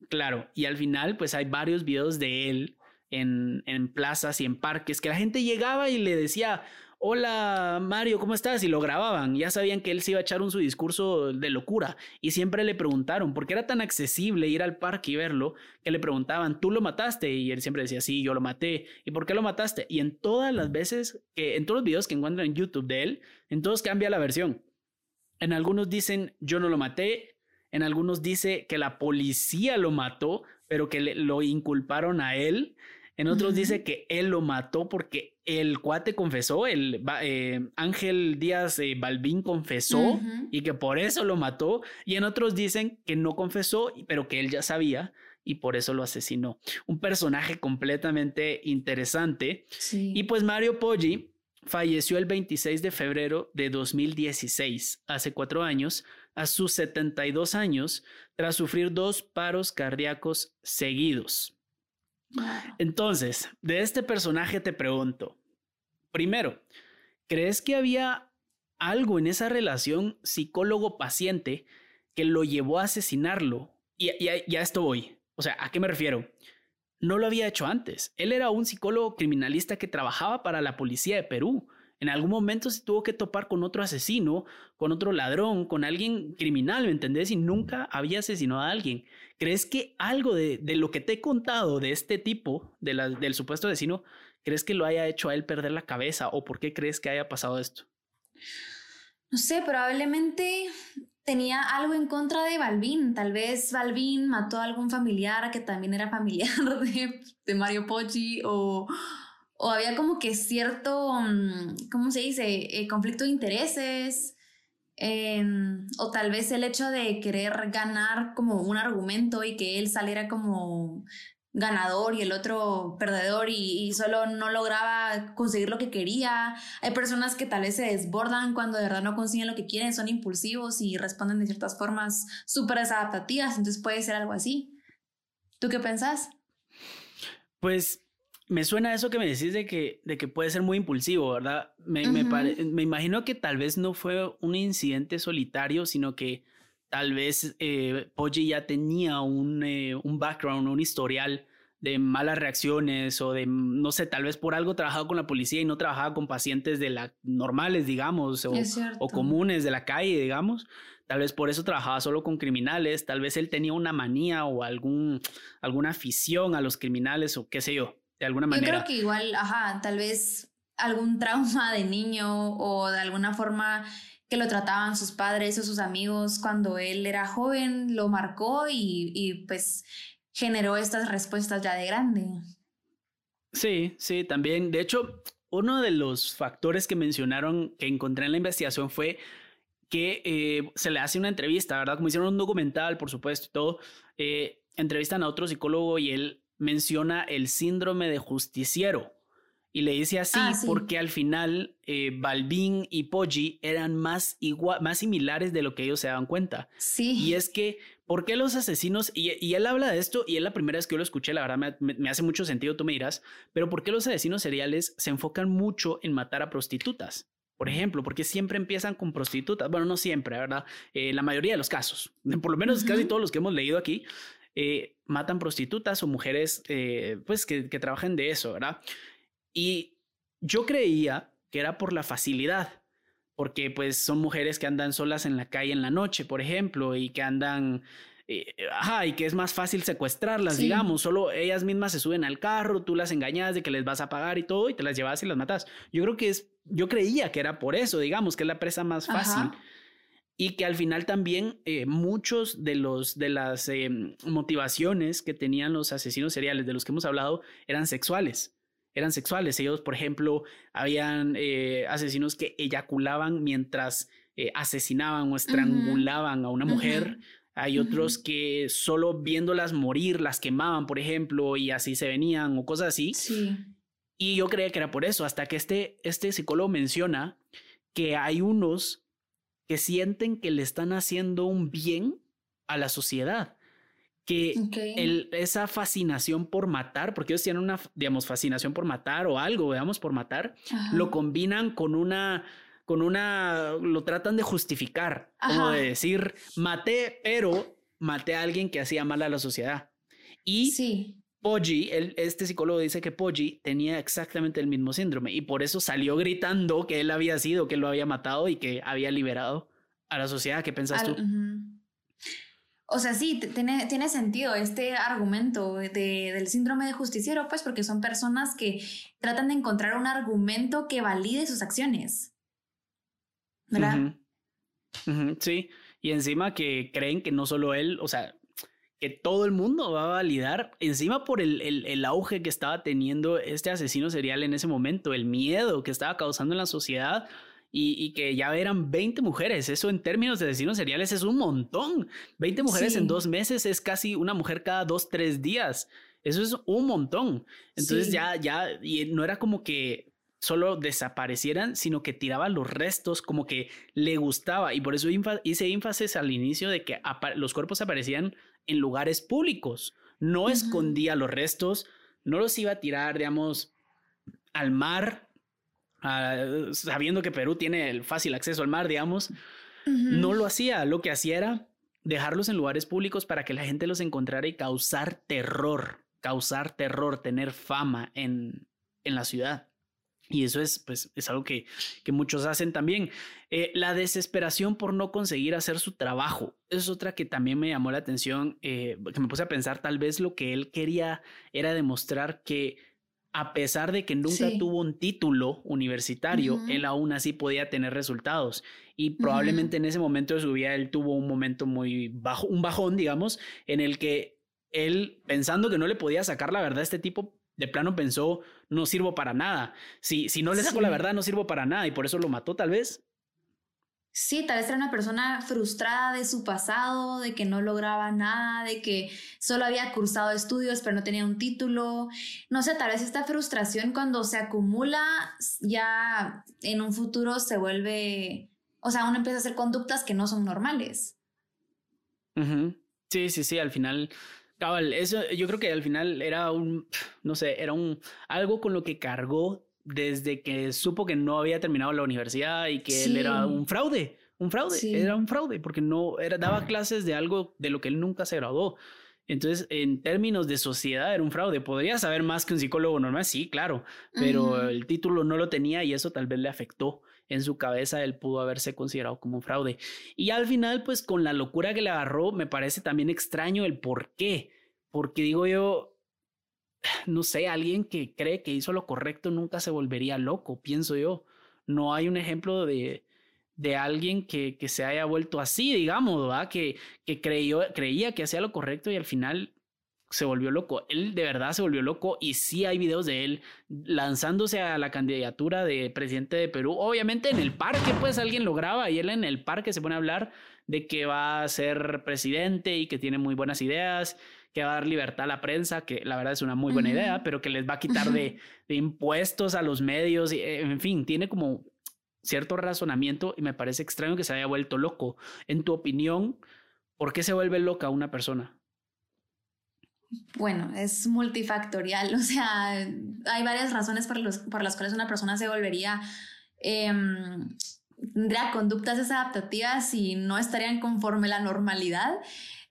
claro, y al final pues hay varios videos de él en, en plazas y en parques, que la gente llegaba y le decía, hola Mario, ¿cómo estás? Y lo grababan. Ya sabían que él se iba a echar un su discurso de locura. Y siempre le preguntaron, porque era tan accesible ir al parque y verlo, que le preguntaban, ¿tú lo mataste? Y él siempre decía, sí, yo lo maté. ¿Y por qué lo mataste? Y en todas las veces, que en todos los videos que encuentran en YouTube de él, en todos cambia la versión. En algunos dicen, yo no lo maté. En algunos dice que la policía lo mató, pero que lo inculparon a él. En otros dice que él lo mató porque el cuate confesó, el eh, Ángel Díaz eh, Balbín confesó y que por eso lo mató. Y en otros dicen que no confesó, pero que él ya sabía y por eso lo asesinó. Un personaje completamente interesante. Y pues Mario Poggi falleció el 26 de febrero de 2016, hace cuatro años, a sus 72 años, tras sufrir dos paros cardíacos seguidos. Entonces, de este personaje te pregunto, primero, ¿crees que había algo en esa relación psicólogo-paciente que lo llevó a asesinarlo? Y, a esto voy. O sea, ¿a qué me refiero? no lo había hecho antes. Él era un psicólogo criminalista que trabajaba para la policía de Perú. En algún momento se tuvo que topar con otro asesino, con otro ladrón, con alguien criminal, ¿me entendés? Y nunca había asesinado a alguien. ¿Crees que algo de, lo que te he contado de este tipo, del supuesto asesino, crees que lo haya hecho a él perder la cabeza o por qué crees que haya pasado esto? No sé, probablemente tenía algo en contra de Balvin. Tal vez Balvin mató a algún familiar que también era familiar [laughs] de, Mario Poggi o, o, había como que cierto, mm, ¿cómo se dice? Eh, conflicto de intereses. Em, o tal vez el hecho de querer ganar como un argumento y que él saliera como ganador y el otro perdedor y, solo no lograba conseguir lo que quería. Hay personas que tal vez se desbordan cuando de verdad no consiguen lo que quieren, son impulsivos y responden de ciertas formas súper desadaptativas, entonces puede ser algo así. ¿Tú qué pensás? Pues me suena eso que me decís de que, de que puede ser muy impulsivo, ¿verdad? Me, me, imagino que tal vez no fue un incidente solitario, sino que tal vez eh, Poggi ya tenía un, eh, un background, un historial de malas reacciones o de, no sé, tal vez por algo trabajaba con la policía y no trabajaba con pacientes de la normales, digamos, o, o, comunes de la calle, digamos. Tal vez por eso trabajaba solo con criminales, tal vez él tenía una manía o algún, alguna afición a los criminales o qué sé yo, de alguna manera. Yo creo que igual, ajá, tal vez algún trauma de niño o de alguna forma que lo trataban sus padres o sus amigos cuando él era joven, lo marcó y, y pues generó estas respuestas ya de grande. Sí, sí, también. De hecho, uno de los factores que mencionaron que encontré en la investigación fue que eh, se le hace una entrevista, ¿verdad? Como hicieron un documental, por supuesto, y todo, eh, entrevistan a otro psicólogo y él menciona el síndrome de justiciero. Y le dice así ah, porque al final eh, Balvin y Poggi eran más, igual, más similares de lo que ellos se daban cuenta. Sí. Y es que, ¿por qué los asesinos? Y, él habla de esto y es la primera vez que yo lo escuché, la verdad me, hace mucho sentido, tú me dirás, pero ¿por qué los asesinos seriales se enfocan mucho en matar a prostitutas? Por ejemplo, porque siempre empiezan con prostitutas. Bueno, no siempre, ¿verdad? Eh, la mayoría de los casos, por lo menos casi todos los que hemos leído aquí, eh, matan prostitutas o mujeres pues que, que trabajan de eso, ¿verdad? Y yo creía que era por la facilidad, porque pues son mujeres que andan solas en la calle en la noche, por ejemplo, y que andan, eh, ajá, y que es más fácil secuestrarlas, digamos, solo ellas mismas se suben al carro, tú las engañas de que les vas a pagar y todo, y te las llevas y las matas. Yo creo que es, yo creía que era por eso, digamos, que es la presa más fácil. Y que al final también eh, muchos de los de las em, motivaciones que tenían los asesinos seriales de los que hemos hablado eran sexuales eran sexuales. Ellos, por ejemplo, habían eh, asesinos que eyaculaban mientras eh, asesinaban o estrangulaban a una mujer. Hay otros que solo viéndolas morir las quemaban, por ejemplo, y así se venían o cosas así. Sí. Y yo creía que era por eso, hasta que este, este psicólogo menciona que hay unos que sienten que le están haciendo un bien a la sociedad que esa fascinación por matar, porque ellos tienen una, digamos, fascinación por matar o algo, veamos, por matar, lo combinan con una, con una, lo tratan de justificar, como de decir, maté, pero maté a alguien que hacía mal a la sociedad. Y sí. Poggi, este psicólogo dice que Poggi tenía exactamente el mismo síndrome y por eso salió gritando que él había sido, que lo había matado y que había liberado a la sociedad. ¿Qué pensás tú? O sea, sí, tiene, tiene sentido este argumento de, del síndrome de justiciero, pues porque son personas que tratan de encontrar un argumento que valide sus acciones. ¿Verdad? Sí, y encima que creen que no solo él, o sea, que todo el mundo va a validar, encima por el, el, el, auge que estaba teniendo este asesino serial en ese momento, el miedo que estaba causando en la sociedad, y, que ya eran 20 mujeres. Eso en términos de asesinos seriales es un montón. 20 mujeres en dos meses es casi una mujer cada dos, tres días. Eso es un montón. Entonces ya, ya, y no era como que solo desaparecieran, sino que tiraban los restos como que le gustaba. Y por eso hice énfasis al inicio de que los cuerpos aparecían en lugares públicos. No escondía los restos, no los iba a tirar, digamos, al mar sabiendo que Perú tiene el fácil acceso al mar, digamos, no lo hacía. Lo que hacía era dejarlos en lugares públicos para que la gente los encontrara y causar terror. causar terror, tener fama en, en la ciudad. Y eso es, pues, es algo que, que muchos hacen también. Eh, la desesperación por no conseguir hacer su trabajo. Es otra que también me llamó la atención, eh, que me puse a pensar, tal vez lo que él quería era demostrar que a pesar de que nunca tuvo un título universitario, él aún así podía tener resultados. Y probablemente en ese momento de su vida él tuvo un momento muy bajo, un bajón, digamos, en el que él, pensando que no le podía sacar la verdad a este tipo, de plano pensó, no sirvo para nada. Si, si no le saco la verdad, no sirvo para nada y por eso lo mató tal vez. Sí, tal vez era una persona frustrada de su pasado, de que no lograba nada, de que solo había cursado estudios pero no tenía un título. No sé, tal vez esta frustración cuando se acumula ya en un futuro se vuelve, o sea, uno empieza a hacer conductas que no son normales. Sí, sí, sí, al final Cabal, eso yo creo que al final era un, [sighs] no sé, era un algo con lo que cargó desde que supo que no había terminado la universidad y que él era un fraude, un fraude, era un fraude porque no era daba clases de algo de lo que él nunca se graduó. Entonces, en términos de sociedad, era un fraude. Podría saber más que un psicólogo normal, sí, claro, pero el título no lo tenía y eso tal vez le afectó en su cabeza. Él pudo haberse considerado como un fraude. Y al final, pues con la locura que le agarró, me parece también extraño el por qué. Porque digo yo, no sé, alguien que cree que hizo lo correcto nunca se volvería loco, pienso yo. No hay un ejemplo de, de alguien que, que, se haya vuelto así, digamos, ¿verdad? Que, que creyó, creía que hacía lo correcto y al final se volvió loco. Él de verdad se volvió loco y sí hay videos de él lanzándose a la candidatura de presidente de Perú. Obviamente en el parque, pues alguien lo graba y él en el parque se pone a hablar de que va a ser presidente y que tiene muy buenas ideas, que va a dar libertad a la prensa, que la verdad es una muy buena idea, pero que les va a quitar de, [laughs] de impuestos a los medios. Y, en fin, tiene como cierto razonamiento y me parece extraño que se haya vuelto loco. En tu opinión, ¿por qué se vuelve loca una persona? Bueno, es multifactorial, [laughs] o sea, hay varias razones por, los, las cuales una persona se volvería, eh, tendría conductas desadaptativas y no estarían conforme la normalidad.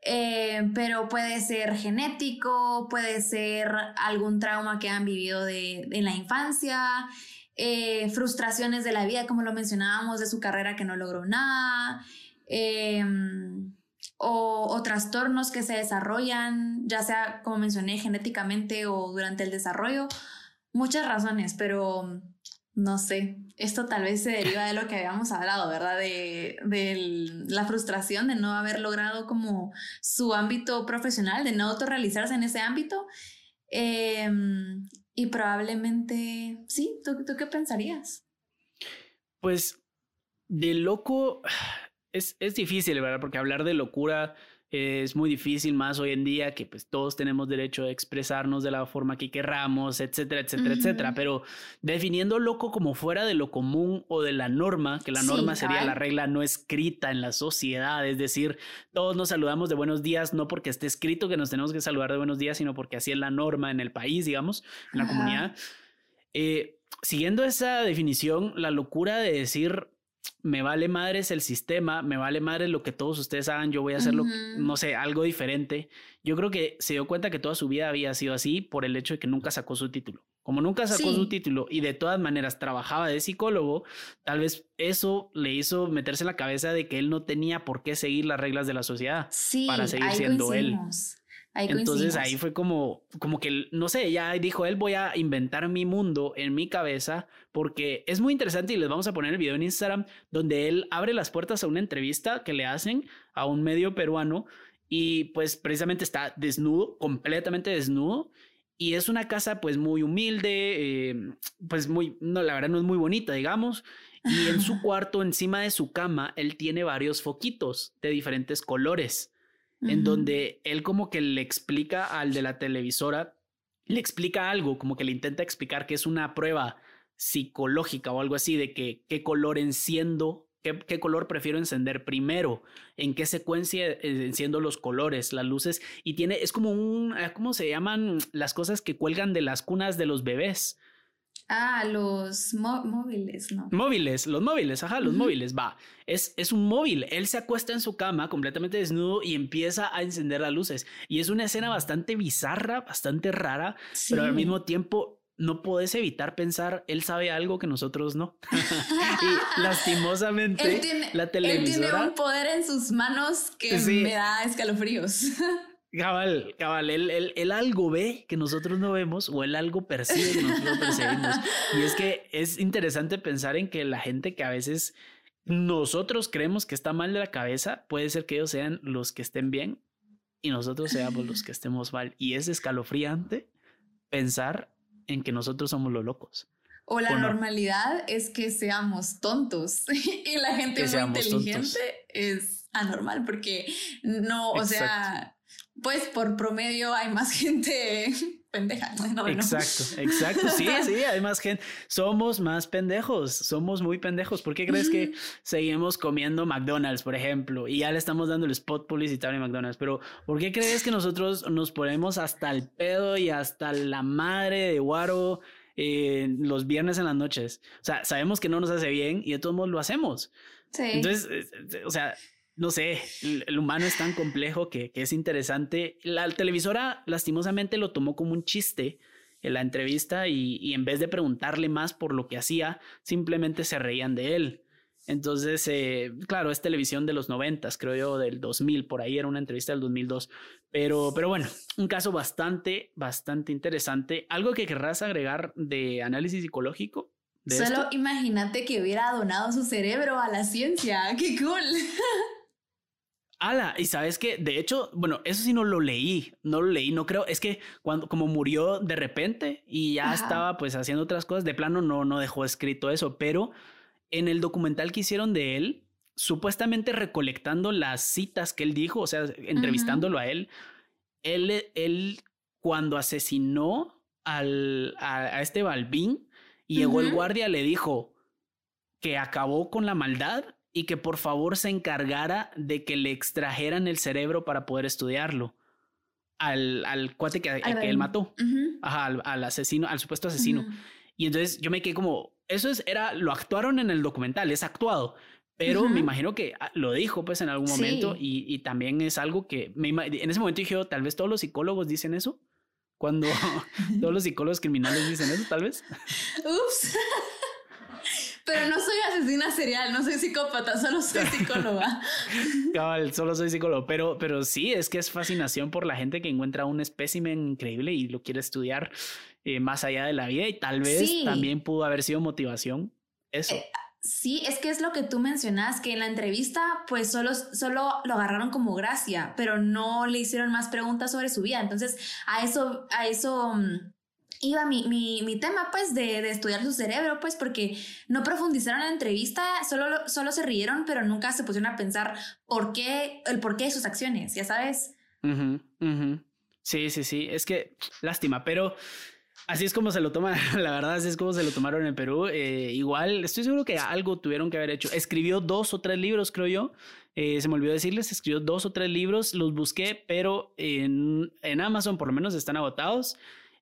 Eh, pero puede ser genético, puede ser algún trauma que han vivido de, en la infancia, eh, frustraciones de la vida, como lo mencionábamos, de su carrera que no logró nada, em, o, trastornos que se desarrollan, ya sea, como mencioné, genéticamente o durante el desarrollo. Muchas razones, pero no sé, esto tal vez se deriva de lo que habíamos hablado, ¿verdad? De, la frustración de no haber logrado como su ámbito profesional, de no autorrealizarse en ese ámbito. Em, y probablemente, sí, ¿tú, qué pensarías? Pues de loco es, es difícil, ¿verdad? Porque hablar de locura es muy difícil más hoy en día que pues todos tenemos derecho a expresarnos de la forma que querramos, etcétera, etcétera, etcétera, pero definiendo loco como fuera de lo común o de la norma, que la norma sería la regla no escrita en la sociedad, es decir, todos nos saludamos de buenos días no porque esté escrito que nos tenemos que saludar de buenos días, sino porque así es la norma en el país, digamos, en la comunidad. Eh, siguiendo esa definición, la locura de decir me vale madres el sistema, me vale madres lo que todos ustedes hagan, yo voy a hacerlo, no sé, algo diferente. Yo creo que se dio cuenta que toda su vida había sido así por el hecho de que nunca sacó su título. Como nunca sacó su título y de todas maneras trabajaba de psicólogo, tal vez eso le hizo meterse en la cabeza de que él no tenía por qué seguir las reglas de la sociedad para seguir siendo él. Entonces ahí fue como, como que, no sé, ya dijo él, voy a inventar mi mundo en mi cabeza, porque es muy interesante y les vamos a poner el video en Instagram, donde él abre las puertas a una entrevista que le hacen a un medio peruano y pues precisamente está desnudo, completamente desnudo. Y es una casa pues muy humilde, eh, pues muy, no, la verdad no es muy bonita, digamos. Y en su [laughs] cuarto, encima de su cama, él tiene varios foquitos de diferentes colores en donde él como que le explica al de la televisora, le explica algo, como que le intenta explicar que es una prueba psicológica o algo así de que qué color enciendo, qué, qué color prefiero encender primero, en qué secuencia enciendo los colores, las luces y tiene, es como un, ¿cómo se llaman las cosas que cuelgan de las cunas de los bebés? Ah, los móviles, ¿no? Móviles, los móviles, ajá, los móviles, va. Es, es un móvil. Él se acuesta en su cama completamente desnudo y empieza a encender las luces. Y es una escena bastante bizarra, bastante rara, pero al mismo tiempo no puedes evitar pensar, él sabe algo que nosotros no. [laughs] y lastimosamente, la televisora. Él tiene un poder en sus manos que me da escalofríos. [laughs] Cabal, cabal, él, algo ve que nosotros no vemos o él algo percibe que nosotros no [laughs] percibimos. Y es que es interesante pensar en que la gente que a veces nosotros creemos que está mal de la cabeza, puede ser que ellos sean los que estén bien y nosotros seamos los que estemos mal. Y es escalofriante pensar en que nosotros somos los locos. O la normalidad es que seamos tontos [laughs] y la gente muy inteligente es anormal porque no, o sea, pues por promedio hay más [laughs] gente pendeja. exacto, exacto. Sí, sí, hay más gente. Somos más pendejos, somos muy pendejos. ¿Por qué crees que seguimos comiendo McDonald's, por ejemplo? Y ya le estamos dando el spot publicitario a McDonald's. Pero ¿por qué crees que nosotros nos ponemos hasta el pedo y hasta la madre de guaro? Eh, los viernes en las noches. O sea, sabemos que no nos hace bien y de todos modos lo hacemos. Sí. Entonces, eh, o sea, no sé, el, humano es tan complejo que, es interesante. La televisora lastimosamente lo tomó como un chiste en la entrevista y, en vez de preguntarle más por lo que hacía, simplemente se reían de él. Entonces, eh, claro, es televisión de los noventas, creo yo, del 2000, por ahí era una entrevista del 2002. Pero, pero bueno, un caso bastante, bastante interesante. ¿Algo que querrás agregar de análisis psicológico? Solo imagínate que hubiera donado su cerebro a la ciencia. [laughs] ¡Qué cool! Ala, y sabes que, de hecho, bueno, eso sí no lo leí, no lo leí, no creo, es que cuando, como murió de repente y ya estaba pues haciendo otras cosas, de plano no, no dejó escrito eso, pero en el documental que hicieron de él, supuestamente recolectando las citas que él dijo, o sea, entrevistándolo a él, él, él cuando asesinó al, a, este Balbín y llegó el guardia, le dijo que acabó con la maldad y que por favor se encargara de que le extrajeran el cerebro para poder estudiarlo al, al cuate que, que él mató, Ajá, al, asesino, al supuesto asesino. Y entonces yo me quedé como, eso es, era, lo actuaron en el documental, es actuado, pero me imagino que ah, lo dijo pues en algún momento y, y, también es algo que me, en ese momento dije, oh, tal vez todos los psicólogos dicen eso. Cuando [laughs] todos los psicólogos criminales dicen eso, tal vez. Ups. [laughs] Pero no soy asesina serial, no soy psicópata, solo soy [laughs] psicóloga. Cabal, solo soy psicólogo. Pero, pero sí, es que es fascinación por la gente que encuentra un espécimen increíble y lo quiere estudiar eh, más allá de la vida. Y tal vez también pudo haber sido motivación. Eso. Eh, sí, es que es lo que tú mencionas, que en la entrevista pues solo, solo lo agarraron como gracia, pero no le hicieron más preguntas sobre su vida. Entonces, a eso, a eso mm, iba mi, mi, mi, tema, pues, de, de, estudiar su cerebro, pues, porque no profundizaron en la entrevista, solo, solo se rieron, pero nunca se pusieron a pensar por qué, el porqué de sus acciones, ya sabes. Sí, sí, sí, es que lástima, pero así es como se lo toma, [laughs] la verdad, así es como se lo tomaron en Perú. Eh, igual, estoy seguro que algo tuvieron que haber hecho. Escribió dos o tres libros, creo yo. Eh, se me olvidó decirles, escribió dos o tres libros, los busqué, pero en, en Amazon por lo menos están agotados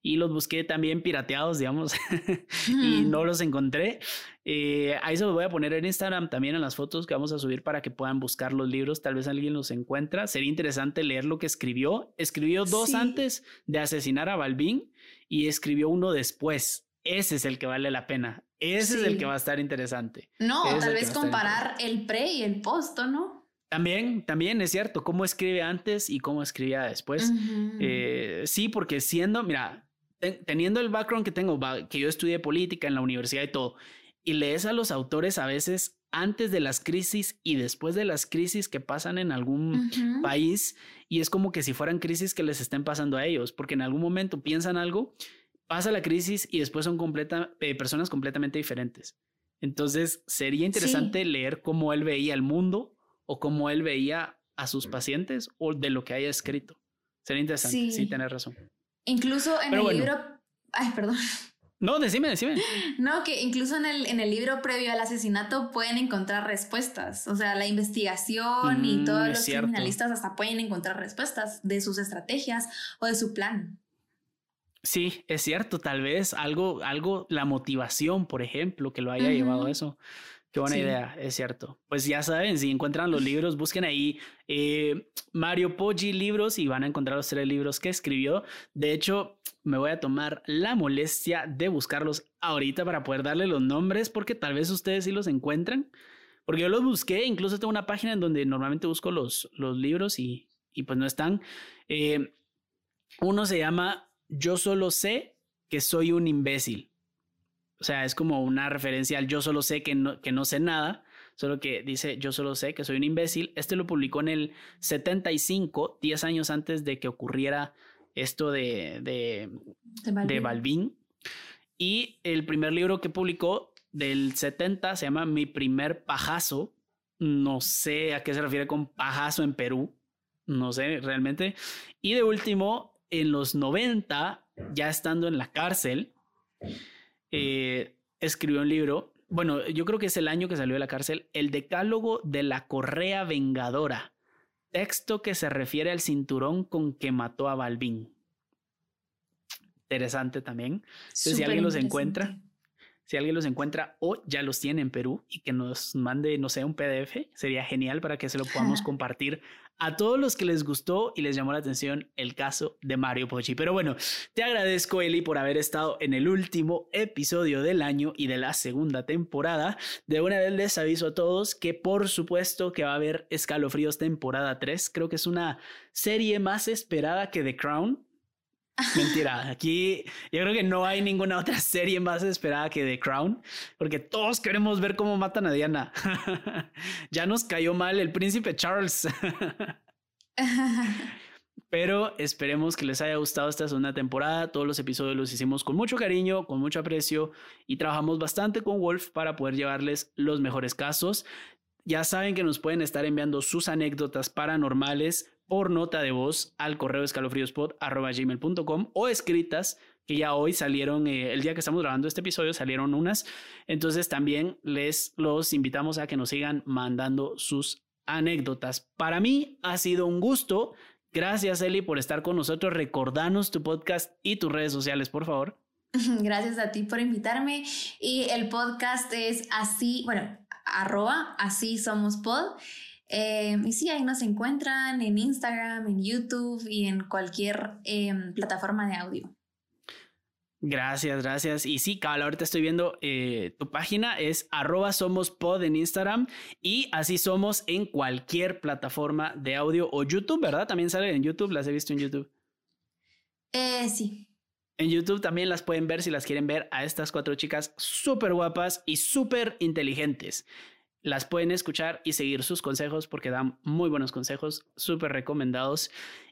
y los busqué también pirateados, digamos, [laughs] y no los encontré. Eh, ahí se los voy a poner en Instagram también en las fotos que vamos a subir para que puedan buscar los libros. Tal vez alguien los encuentra. Sería interesante leer lo que escribió. Escribió dos antes de asesinar a Balbín y escribió uno después. Ese es el que vale la pena. Ese es el que va a estar interesante. No, tal vez comparar el pre y el post, ¿no? También, también es cierto, cómo escribe antes y cómo escribía después. Eh, sí, porque siendo, mira, teniendo el background que tengo, que yo estudié política en la universidad y todo, y lees a los autores a veces antes de las crisis y después de las crisis que pasan en algún país, y es como que si fueran crisis que les estén pasando a ellos, porque en algún momento piensan algo, pasa la crisis y después son completa, eh, personas completamente diferentes. Entonces, sería interesante leer cómo él veía el mundo o cómo él veía a sus pacientes o de lo que haya escrito. Sería interesante, sí, sí tener razón. Incluso en el libro. Ay, perdón. No, decime, decime. No, que incluso en el, en el libro previo al asesinato pueden encontrar respuestas. O sea, la investigación y mm, todos los criminalistas hasta pueden encontrar respuestas de sus estrategias o de su plan. Sí, es cierto, tal vez algo, algo, la motivación, por ejemplo, que lo haya llevado a eso. Qué buena idea, es cierto. Pues ya saben, si encuentran los libros, busquen ahí eh, Mario Poggi libros y van a encontrar los tres libros que escribió. De hecho, me voy a tomar la molestia de buscarlos ahorita para poder darle los nombres, porque tal vez ustedes sí los encuentren. Porque yo los busqué, incluso tengo una página en donde normalmente busco los, los libros y, y pues no están. Eh, uno se llama Yo solo sé que soy un imbécil. O sea, es como una referencia al yo solo sé que no, que no sé nada, solo que dice yo solo sé que soy un imbécil. Este lo publicó en el 75, 10 años antes de que ocurriera esto de, de, de, Balvin. Y el primer libro que publicó del 70 se llama Mi primer pajazo. No sé a qué se refiere con pajazo en Perú. No sé realmente. Y de último, en los 90, ya estando en la cárcel, eh, escribió un libro, bueno, yo creo que es el año que salió de la cárcel, El Decálogo de la Correa Vengadora, texto que se refiere al cinturón con que mató a Balbín. Interesante también. si alguien los encuentra, si alguien los encuentra o ya los tiene en Perú y que nos mande, no sé, un PDF, sería genial para que se lo podamos [laughs] compartir a todos los que les gustó y les llamó la atención el caso de Mario Pochi. Pero bueno, te agradezco Eli por haber estado en el último episodio del año y de la segunda temporada. De una vez les aviso a todos que por supuesto que va a haber Escalofríos temporada 3. Creo que es una serie más esperada que The Crown. Mentira, aquí yo creo que no hay ninguna otra serie más esperada que The Crown, porque todos queremos ver cómo matan a Diana. [laughs] ya nos cayó mal el príncipe Charles. [laughs] Pero esperemos que les haya gustado esta segunda temporada. Todos los episodios los hicimos con mucho cariño, con mucho aprecio y trabajamos bastante con Wolf para poder llevarles los mejores casos. Ya saben que nos pueden estar enviando sus anécdotas paranormales por nota de voz al correo escalofríospod.com o escritas que ya hoy salieron, eh, el día que estamos grabando este episodio salieron unas. Entonces también les los invitamos a que nos sigan mandando sus anécdotas. Para mí ha sido un gusto. Gracias Eli por estar con nosotros. Recordanos tu podcast y tus redes sociales, por favor. [laughs] Gracias a ti por invitarme. Y el podcast es así, bueno, arroba, así somos pod. Eh, y sí, ahí nos encuentran en Instagram, en YouTube y en cualquier em, plataforma de audio. Gracias, gracias. Y sí, cabal, ahorita estoy viendo eh, tu página, es arroba somos pod en Instagram y así somos en cualquier plataforma de audio o YouTube, ¿verdad? También sale en YouTube, las he visto en YouTube. Eh, sí. En YouTube también las pueden ver si las quieren ver a estas cuatro chicas súper guapas y súper inteligentes las pueden escuchar y seguir sus consejos porque dan muy buenos consejos, súper recomendados.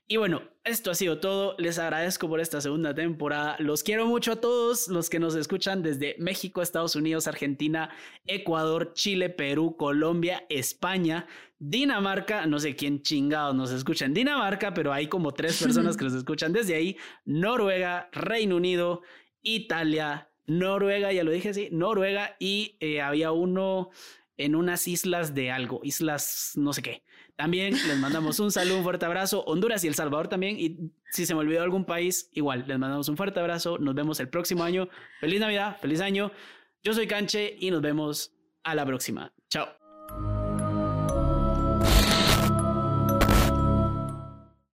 Y bueno, esto ha sido todo. Les agradezco por esta segunda temporada. Los quiero mucho a todos los que nos escuchan desde México, Estados Unidos, Argentina, Ecuador, Chile, Perú, Colombia, España, Dinamarca. No sé quién chingados nos escucha en Dinamarca, pero hay como tres [laughs] personas que nos escuchan desde ahí. Noruega, Reino Unido, Italia, Noruega, ya lo dije así, Noruega y eh, había uno en unas islas de algo, islas no sé qué. También les mandamos un saludo, un fuerte abrazo. Honduras y El Salvador también. Y si se me olvidó algún país, igual, les mandamos un fuerte abrazo. Nos vemos el próximo año. Feliz Navidad, feliz año. Yo soy Canche y nos vemos a la próxima. Chao.